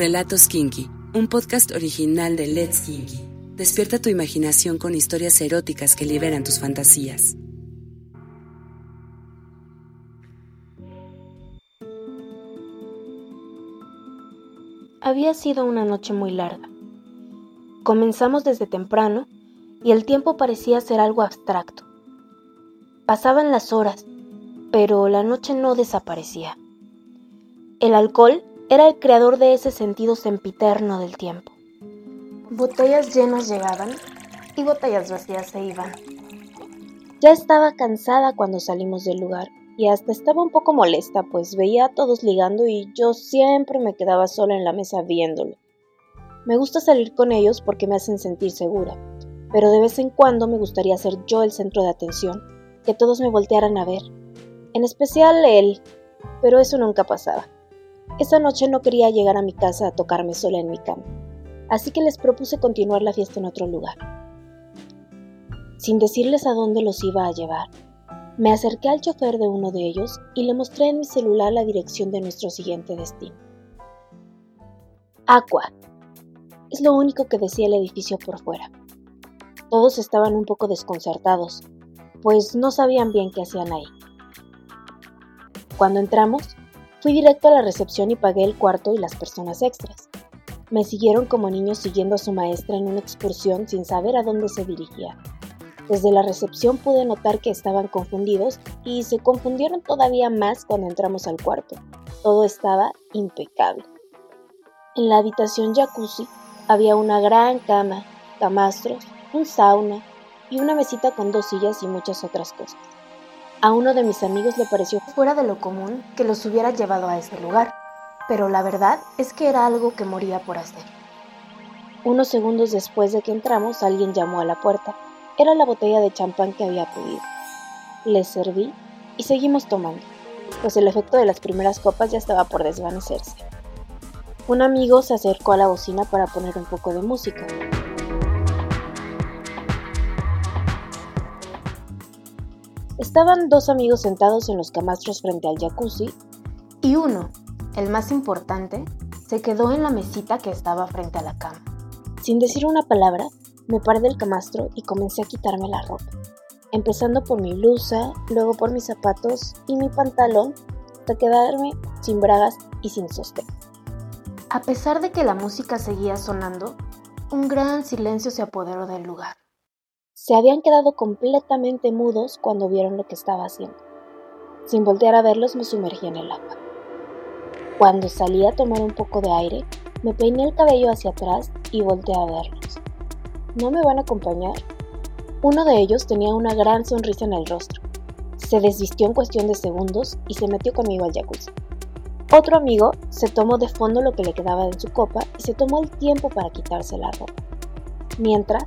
Relatos Kinky, un podcast original de Let's Kinky. Despierta tu imaginación con historias eróticas que liberan tus fantasías. Había sido una noche muy larga. Comenzamos desde temprano y el tiempo parecía ser algo abstracto. Pasaban las horas, pero la noche no desaparecía. El alcohol era el creador de ese sentido sempiterno del tiempo. Botellas llenas llegaban y botellas vacías se iban. Ya estaba cansada cuando salimos del lugar y hasta estaba un poco molesta, pues veía a todos ligando y yo siempre me quedaba sola en la mesa viéndolo. Me gusta salir con ellos porque me hacen sentir segura, pero de vez en cuando me gustaría ser yo el centro de atención, que todos me voltearan a ver, en especial él, pero eso nunca pasaba. Esa noche no quería llegar a mi casa a tocarme sola en mi cama, así que les propuse continuar la fiesta en otro lugar. Sin decirles a dónde los iba a llevar, me acerqué al chofer de uno de ellos y le mostré en mi celular la dirección de nuestro siguiente destino. Aqua. Es lo único que decía el edificio por fuera. Todos estaban un poco desconcertados, pues no sabían bien qué hacían ahí. Cuando entramos, Fui directo a la recepción y pagué el cuarto y las personas extras. Me siguieron como niños siguiendo a su maestra en una excursión sin saber a dónde se dirigía. Desde la recepción pude notar que estaban confundidos y se confundieron todavía más cuando entramos al cuarto. Todo estaba impecable. En la habitación jacuzzi había una gran cama, camastros, un sauna y una mesita con dos sillas y muchas otras cosas. A uno de mis amigos le pareció fuera de lo común que los hubiera llevado a ese lugar, pero la verdad es que era algo que moría por hacer. Unos segundos después de que entramos, alguien llamó a la puerta. Era la botella de champán que había pedido. Le serví y seguimos tomando, pues el efecto de las primeras copas ya estaba por desvanecerse. Un amigo se acercó a la bocina para poner un poco de música. Estaban dos amigos sentados en los camastros frente al jacuzzi y uno, el más importante, se quedó en la mesita que estaba frente a la cama. Sin decir una palabra, me paré del camastro y comencé a quitarme la ropa, empezando por mi blusa, luego por mis zapatos y mi pantalón, hasta quedarme sin bragas y sin sostén. A pesar de que la música seguía sonando, un gran silencio se apoderó del lugar. Se habían quedado completamente mudos cuando vieron lo que estaba haciendo. Sin voltear a verlos me sumergí en el agua. Cuando salí a tomar un poco de aire, me peiné el cabello hacia atrás y volteé a verlos. ¿No me van a acompañar? Uno de ellos tenía una gran sonrisa en el rostro. Se desvistió en cuestión de segundos y se metió conmigo al jacuzzi. Otro amigo se tomó de fondo lo que le quedaba en su copa y se tomó el tiempo para quitarse la ropa. Mientras,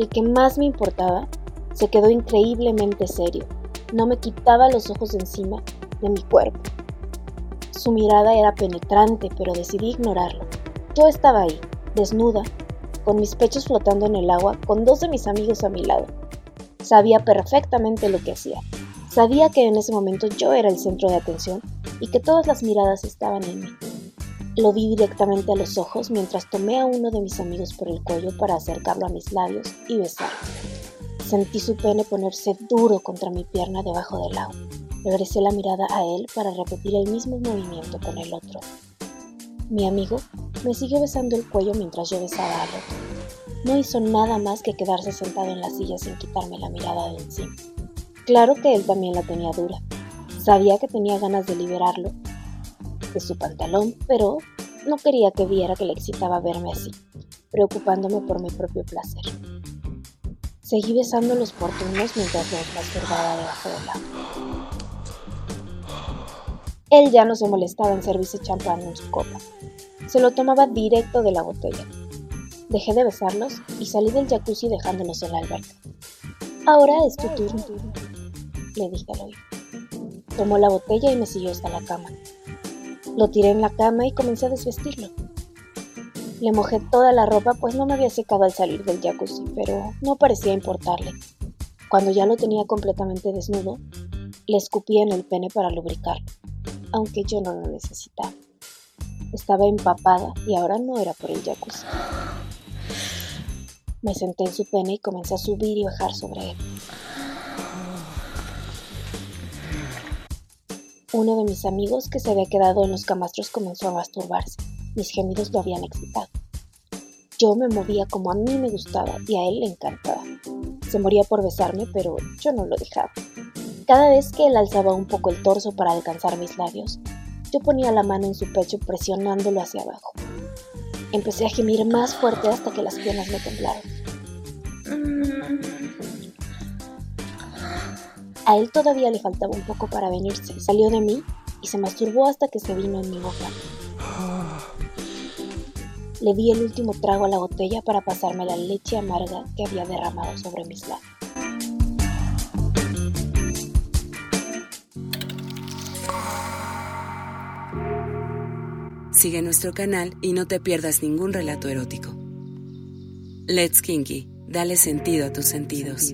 el que más me importaba, se quedó increíblemente serio. No me quitaba los ojos de encima de mi cuerpo. Su mirada era penetrante, pero decidí ignorarlo. Yo estaba ahí, desnuda, con mis pechos flotando en el agua, con dos de mis amigos a mi lado. Sabía perfectamente lo que hacía. Sabía que en ese momento yo era el centro de atención y que todas las miradas estaban en mí. Lo vi directamente a los ojos mientras tomé a uno de mis amigos por el cuello para acercarlo a mis labios y besarlo. Sentí su pene ponerse duro contra mi pierna debajo del agua. Regresé la mirada a él para repetir el mismo movimiento con el otro. Mi amigo me siguió besando el cuello mientras yo besaba al otro. No hizo nada más que quedarse sentado en la silla sin quitarme la mirada de encima. Claro que él también la tenía dura. Sabía que tenía ganas de liberarlo de su pantalón, pero no quería que viera que le excitaba verme así, preocupándome por mi propio placer. Seguí besando los portunos mientras me masturbaba debajo del agua. Él ya no se molestaba en servirse champán en su copa. Se lo tomaba directo de la botella. Dejé de besarlos y salí del jacuzzi dejándolos en la alberca. Ahora es tu turno, le dije al oído. Tomó la botella y me siguió hasta la cama. Lo tiré en la cama y comencé a desvestirlo. Le mojé toda la ropa pues no me había secado al salir del jacuzzi, pero no parecía importarle. Cuando ya lo tenía completamente desnudo, le escupí en el pene para lubricarlo, aunque yo no lo necesitaba. Estaba empapada y ahora no era por el jacuzzi. Me senté en su pene y comencé a subir y bajar sobre él. Uno de mis amigos que se había quedado en los camastros comenzó a masturbarse. Mis gemidos lo habían excitado. Yo me movía como a mí me gustaba y a él le encantaba. Se moría por besarme, pero yo no lo dejaba. Cada vez que él alzaba un poco el torso para alcanzar mis labios, yo ponía la mano en su pecho presionándolo hacia abajo. Empecé a gemir más fuerte hasta que las piernas me temblaron. A él todavía le faltaba un poco para venirse. Salió de mí y se masturbó hasta que se vino en mi boca. Le di el último trago a la botella para pasarme la leche amarga que había derramado sobre mis labios. Sigue nuestro canal y no te pierdas ningún relato erótico. Let's Kinky, dale sentido a tus sentidos.